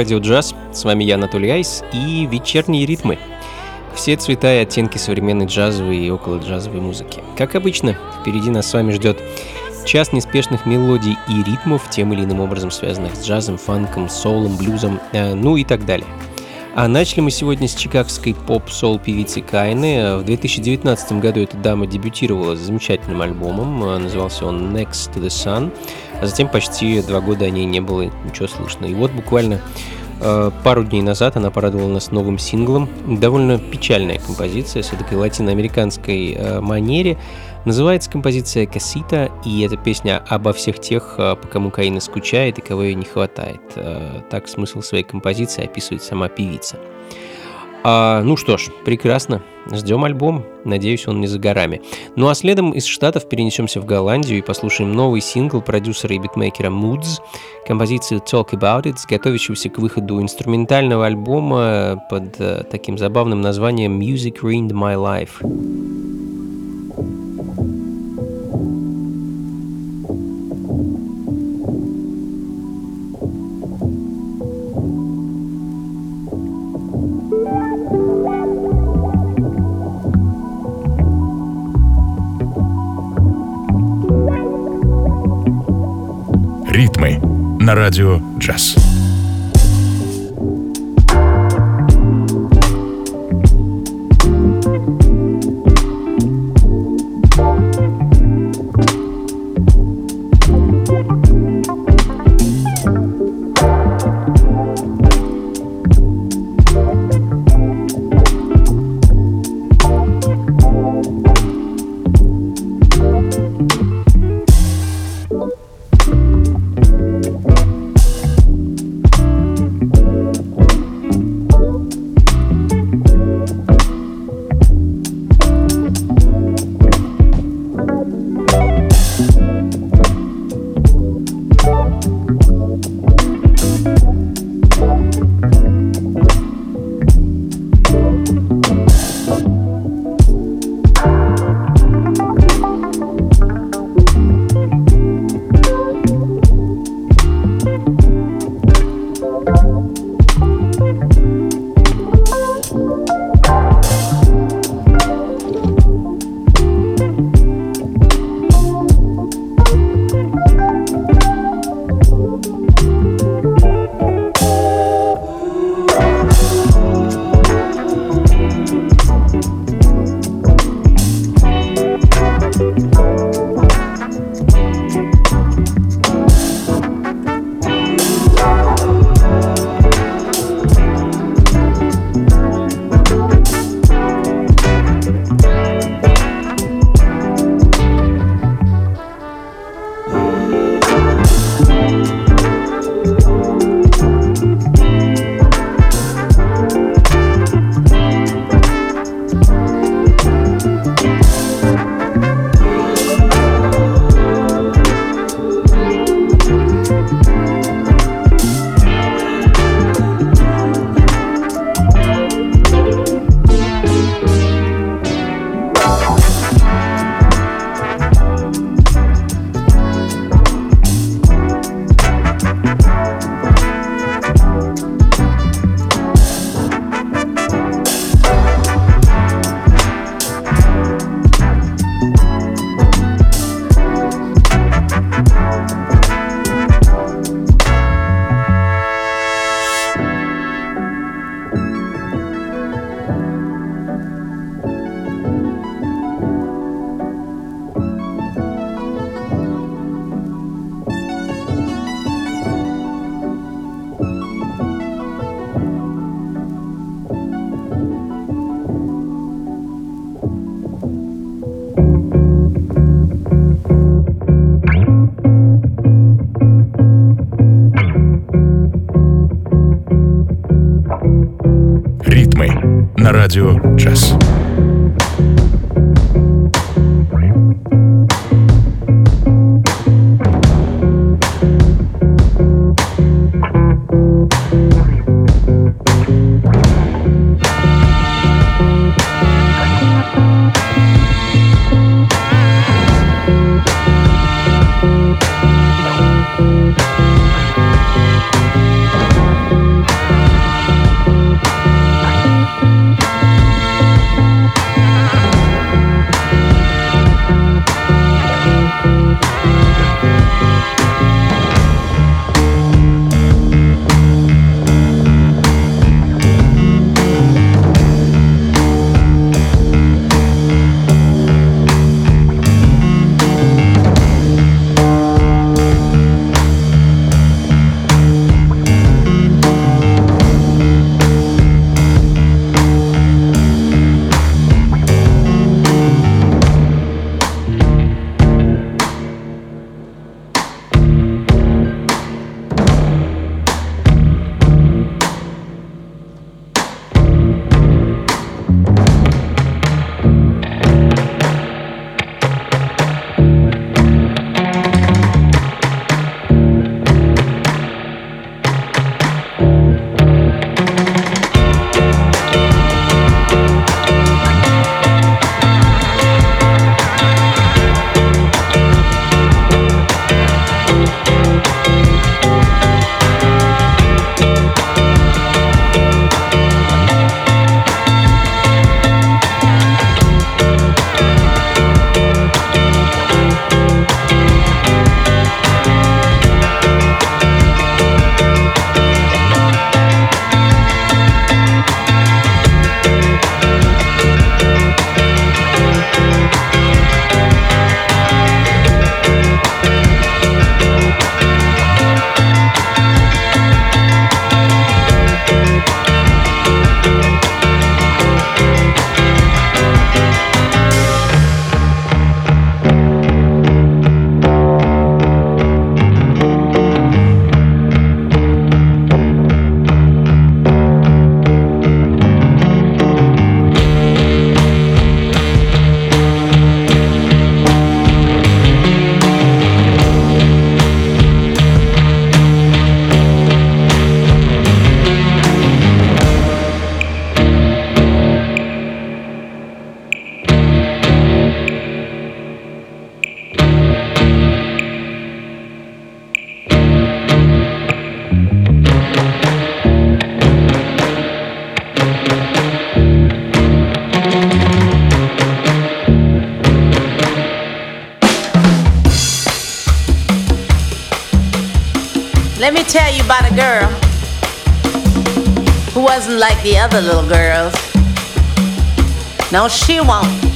Радио Джаз, с вами я, Анатолий Айс, и вечерние ритмы. Все цвета и оттенки современной джазовой и около джазовой музыки. Как обычно, впереди нас с вами ждет час неспешных мелодий и ритмов, тем или иным образом связанных с джазом, фанком, соулом, блюзом, э, ну и так далее. А начали мы сегодня с чикагской поп-сол певицы Кайны. В 2019 году эта дама дебютировала с замечательным альбомом, э, назывался он Next to the Sun а затем почти два года о ней не было ничего слышно. И вот буквально э, пару дней назад она порадовала нас новым синглом. Довольно печальная композиция с такой латиноамериканской э, манере. Называется композиция «Кассита», и эта песня обо всех тех, э, по кому Каина скучает и кого ей не хватает. Так смысл своей композиции описывает сама певица. А, ну что ж, прекрасно. Ждем альбом. Надеюсь, он не за горами. Ну а следом из Штатов перенесемся в Голландию и послушаем новый сингл продюсера и битмейкера Moods, композицию Talk About It, готовящегося к выходу инструментального альбома под uh, таким забавным названием Music Ruined My Life. На радио на радио «Час». Wasn't like the other little girls. No, she won't.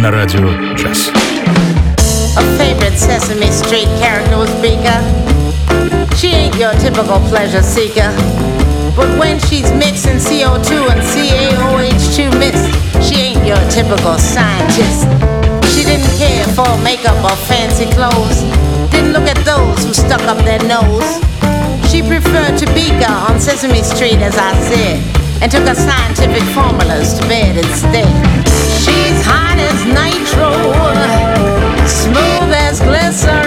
на радио «Джаз». A favorite Sesame Street character was Beaker. She ain't your typical pleasure seeker. But when she's mixing CO2 and CaOH2 mix, she ain't your typical scientist. She didn't care for makeup or fancy clothes. Didn't look at those who stuck up their nose. She preferred to Beaker on Sesame Street, as I said, and took her scientific formulas to bed instead. She's hot as nitro, smooth as glycerine.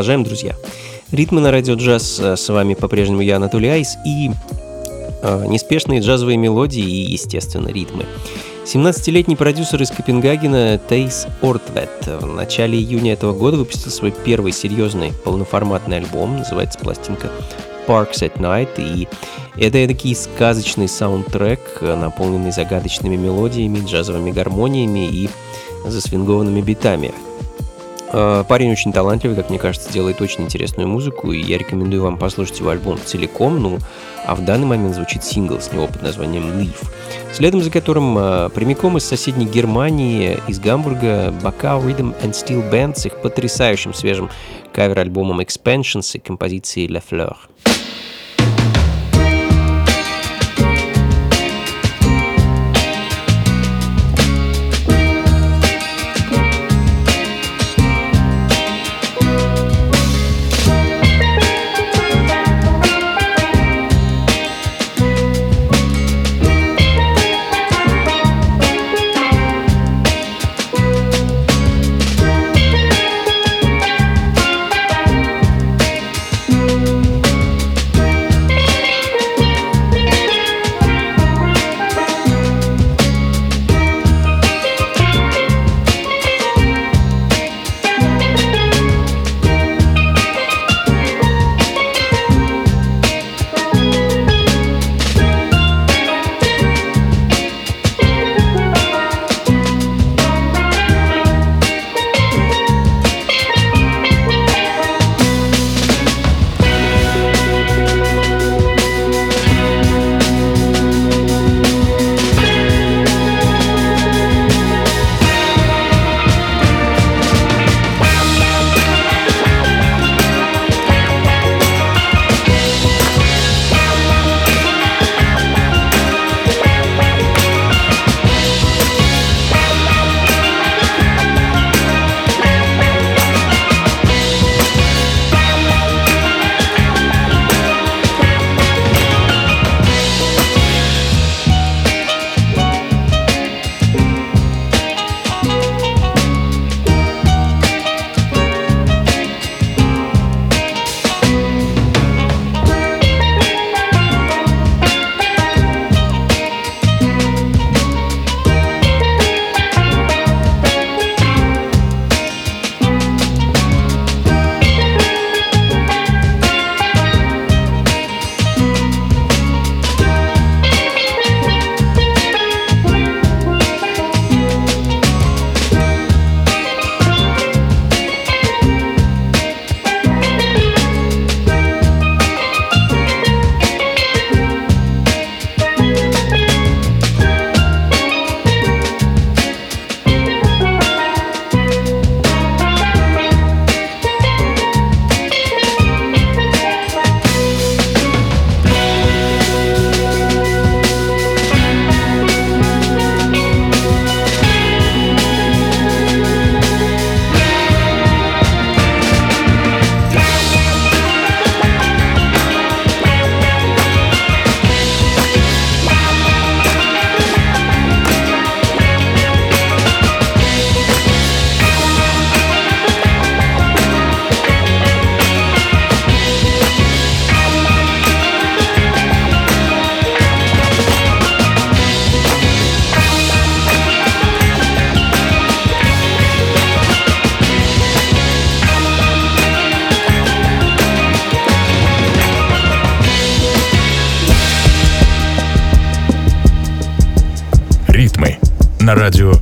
Продолжаем, друзья. Ритмы на радио джаз. Э, с вами по-прежнему я, Анатолий Айс, и э, неспешные джазовые мелодии и, естественно, ритмы. 17-летний продюсер из Копенгагена Тейс Ортвет в начале июня этого года выпустил свой первый серьезный полноформатный альбом, называется пластинка Parks at Night, и это такой сказочный саундтрек, наполненный загадочными мелодиями, джазовыми гармониями и засвингованными битами. Э, парень очень талантливый, как мне кажется, делает очень интересную музыку, и я рекомендую вам послушать его альбом целиком, ну, а в данный момент звучит сингл с него под названием Leaf, следом за которым э, прямиком из соседней Германии, из Гамбурга, Bacau Rhythm and Steel Band с их потрясающим свежим кавер-альбомом Expansions и композицией La Fleur. На радио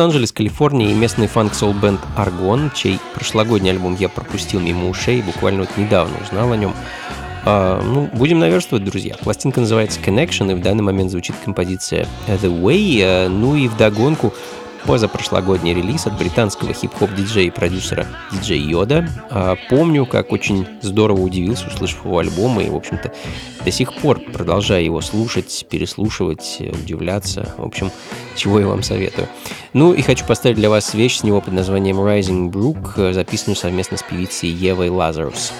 Лос-Анджелес, Калифорния и местный фанк-сол-бенд Argon, чей прошлогодний альбом я пропустил мимо ушей, буквально вот недавно узнал о нем. А, ну, будем наверстывать, друзья. Пластинка называется Connection, и в данный момент звучит композиция The Way. А, ну и вдогонку позапрошлогодний релиз от британского хип-хоп диджея и продюсера диджея Йода. А, помню, как очень здорово удивился, услышав его альбом, и, в общем-то, до сих пор продолжаю его слушать, переслушивать, удивляться. В общем, чего я вам советую. Ну и хочу поставить для вас вещь с него под названием Rising Brook, записанную совместно с певицей Евой Лазарус.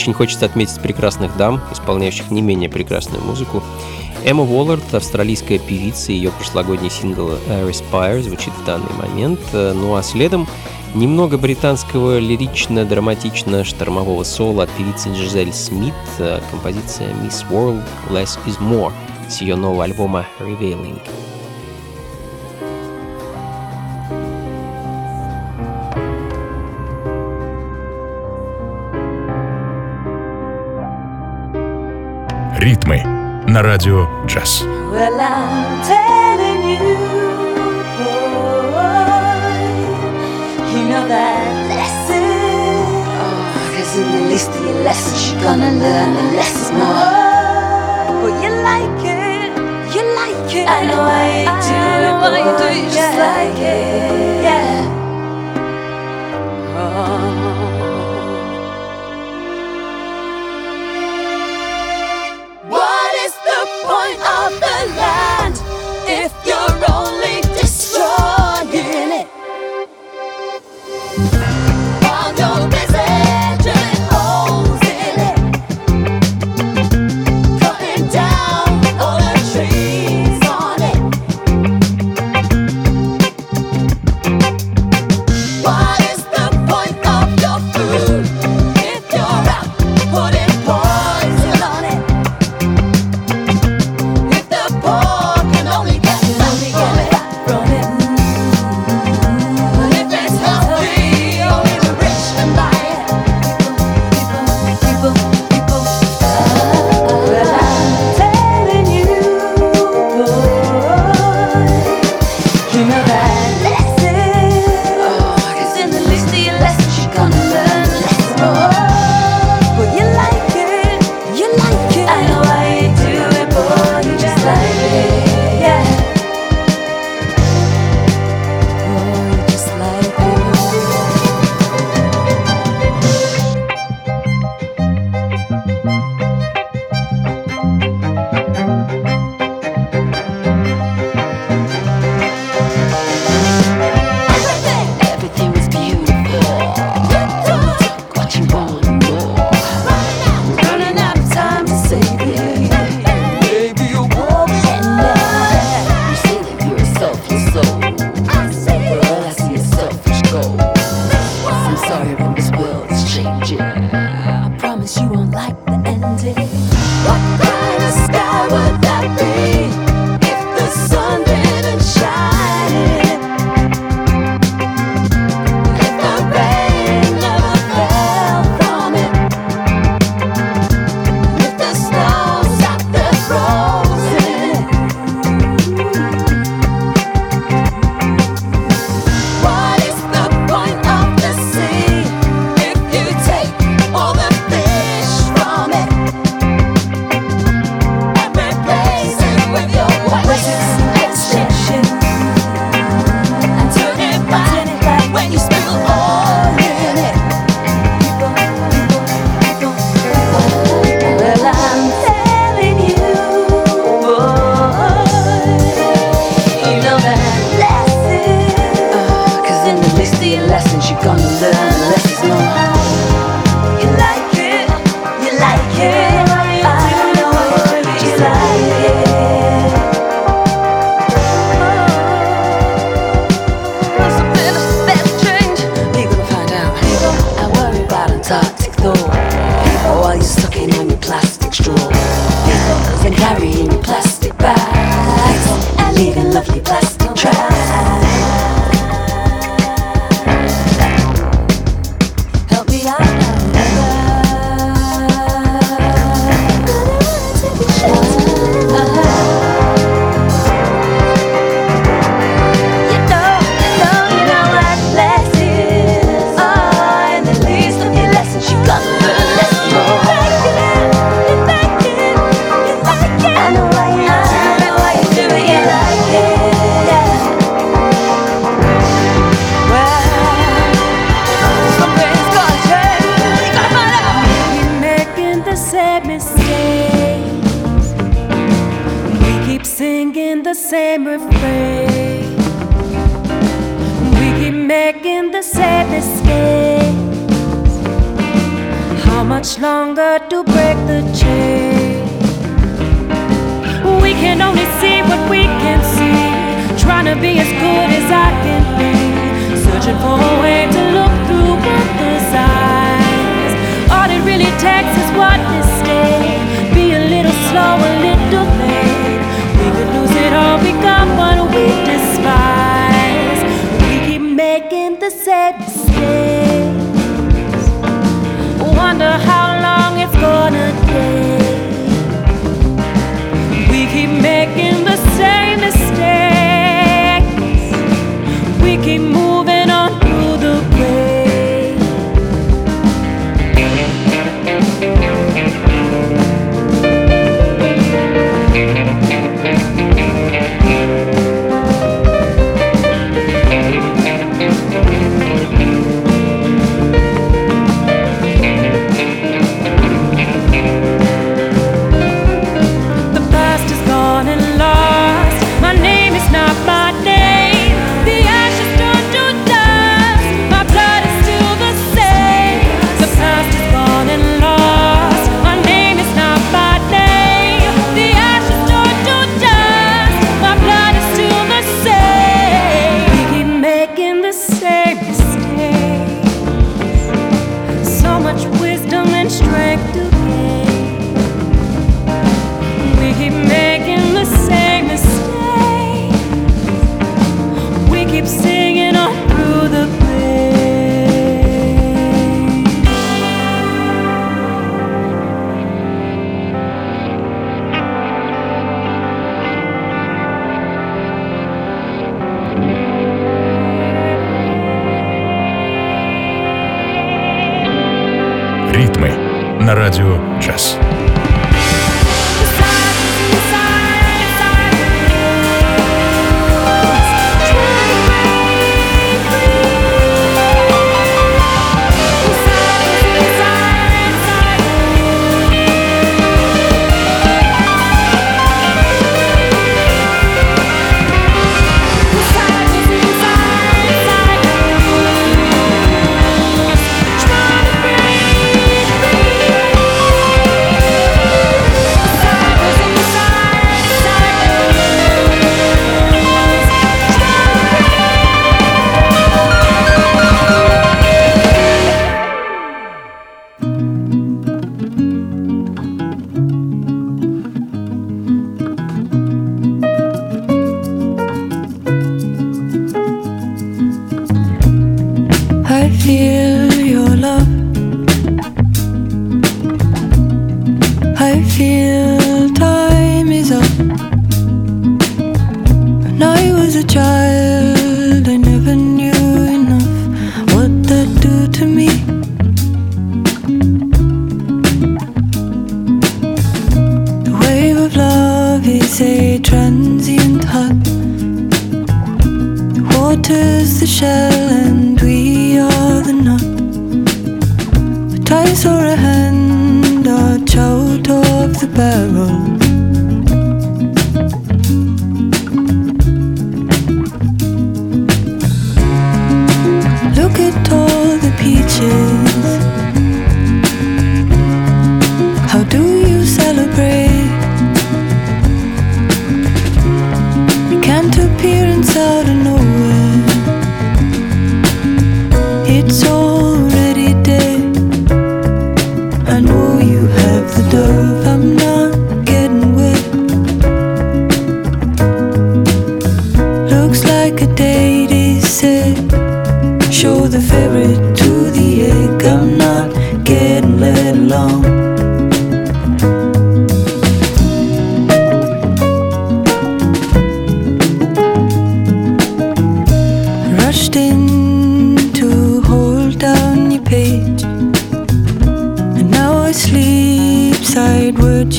Очень хочется отметить прекрасных дам, исполняющих не менее прекрасную музыку. Эмма Уоллард, австралийская певица, ее прошлогодний сингл «Respire» звучит в данный момент. Ну а следом немного британского лирично-драматично-штормового соло от певицы Джизель Смит, э, композиция «Miss World Less Is More» с ее нового альбома «Revealing». Ритмы на радио «Джаз». Well, I'm telling you, you know that lesson. Oh, You're gonna learn more. But you like it, you like it. I know I do. I know I do, just like it. Yeah.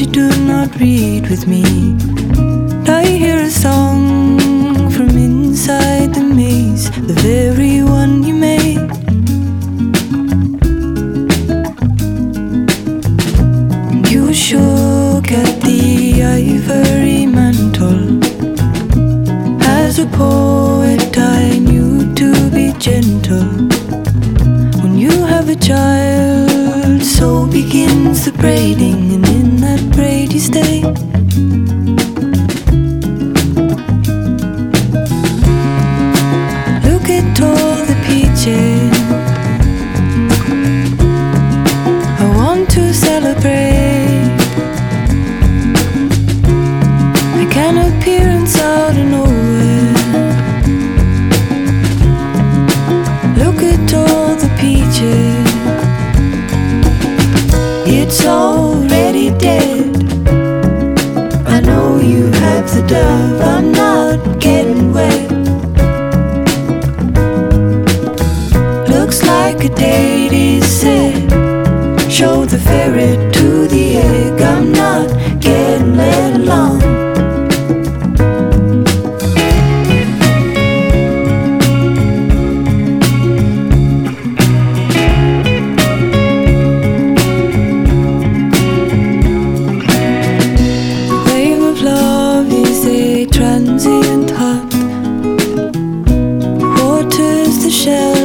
You do not read with me. Shell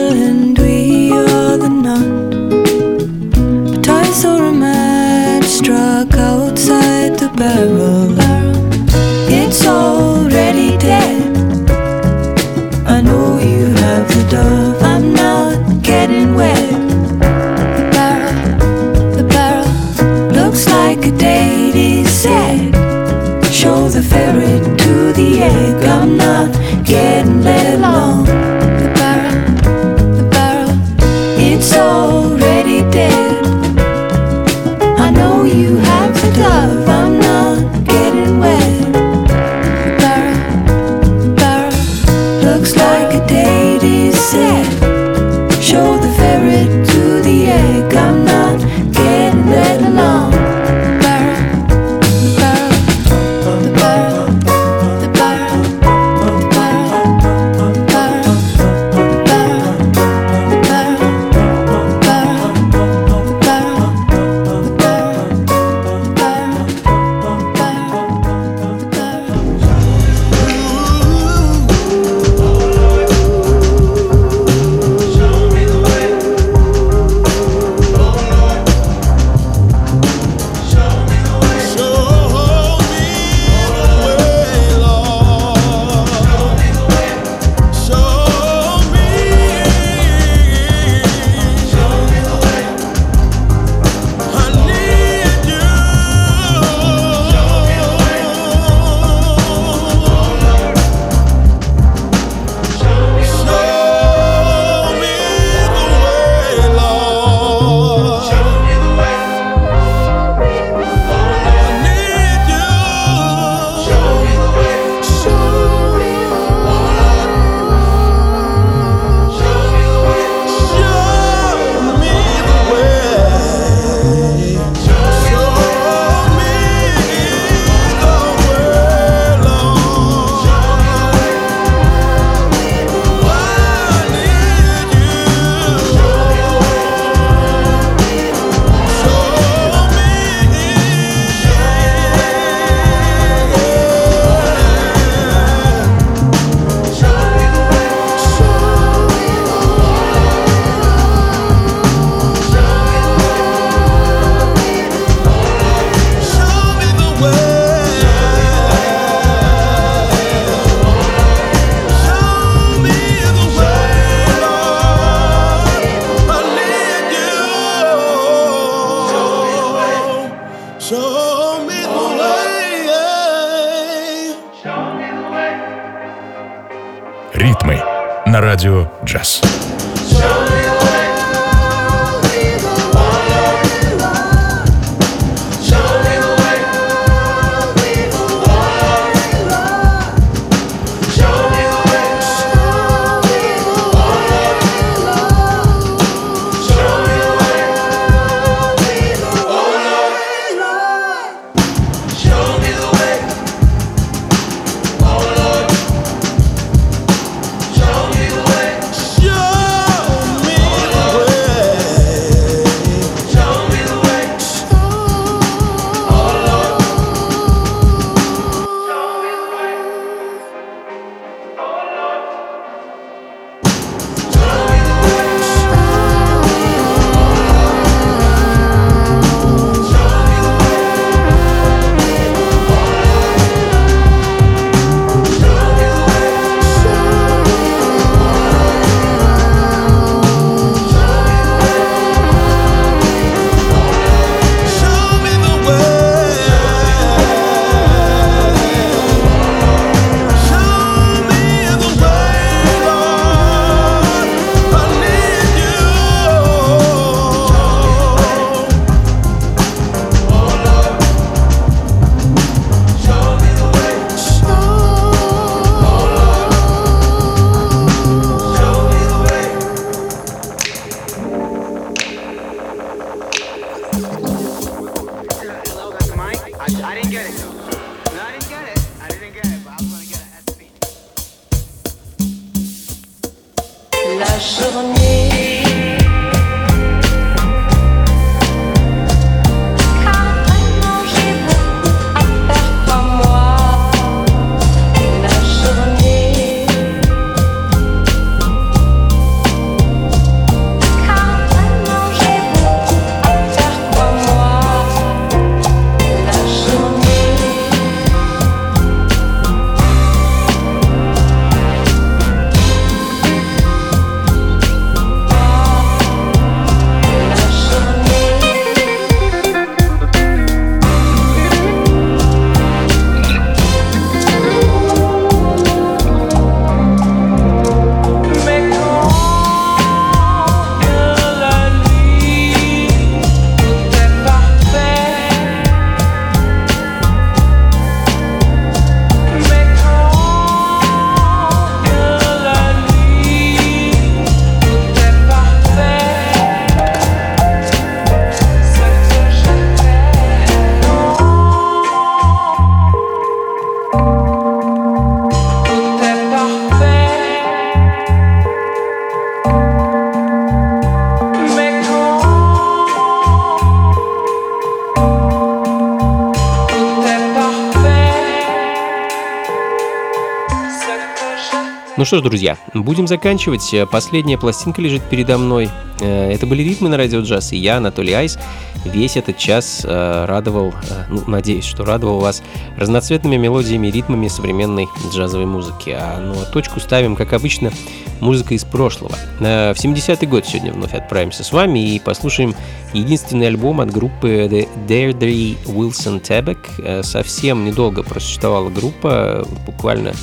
что ж, друзья, будем заканчивать. Э, Последняя пластинка лежит передо мной. Э, Это были ритмы на радио джаз, и я, Анатолий Айс, весь этот час э, радовал, ну, надеюсь, что радовал вас разноцветными мелодиями и ритмами современной джазовой музыки. А, ну, а точку ставим, как обычно, музыка из прошлого. В 70-й год сегодня вновь отправимся с вами и послушаем единственный альбом от группы The Deirdre Wilson Tabak. Совсем недолго просуществовала группа, буквально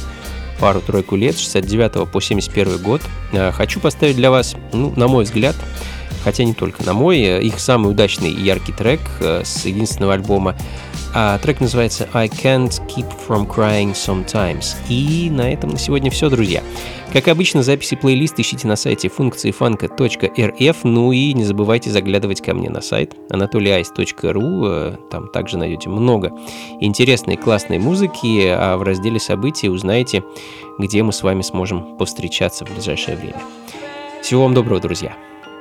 пару-тройку лет, с 69 по 71 год. Э, Хочу поставить для вас, ну, на мой взгляд, хотя не только на мой, э, их самый удачный и яркий трек э, с единственного альбома. А трек называется I Can't Keep From Crying Sometimes. И на этом на сегодня все, друзья. Как обычно, записи плейлист ищите на сайте функции фанка.рф, ну и не забывайте заглядывать ко мне на сайт anatolyice.ru, э, там также найдете много интересной классной музыки, а в разделе события узнаете, где мы с вами сможем повстречаться в ближайшее время. Всего вам доброго, друзья.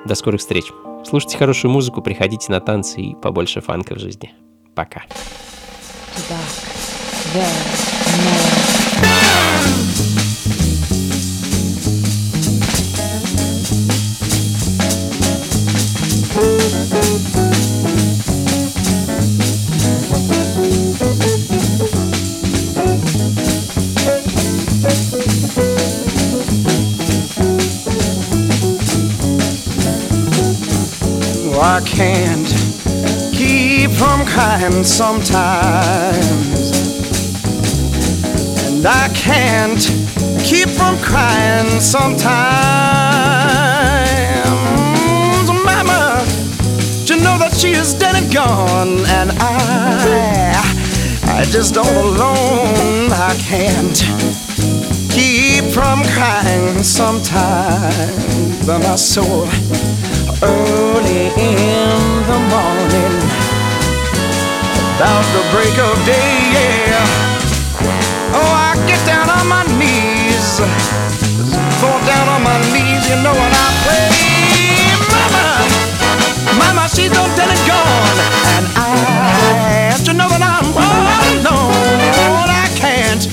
До скорых встреч. Слушайте хорошую музыку, приходите на танцы и побольше фанка в жизни. Пока. Oh, I can't keep from crying sometimes. And I can't keep from crying sometimes. Mama, you know that she is dead and gone. And I, I just all alone. I can't keep from crying sometimes. But my soul early in the morning, about the break of day, yeah. Oh, I get down on my knees, fall down on my knees, you know what I pray, Mama, Mama, she's dead and gone, and I, you know that I'm all alone. I can't,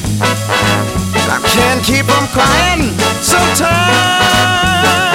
I can't keep from crying sometimes.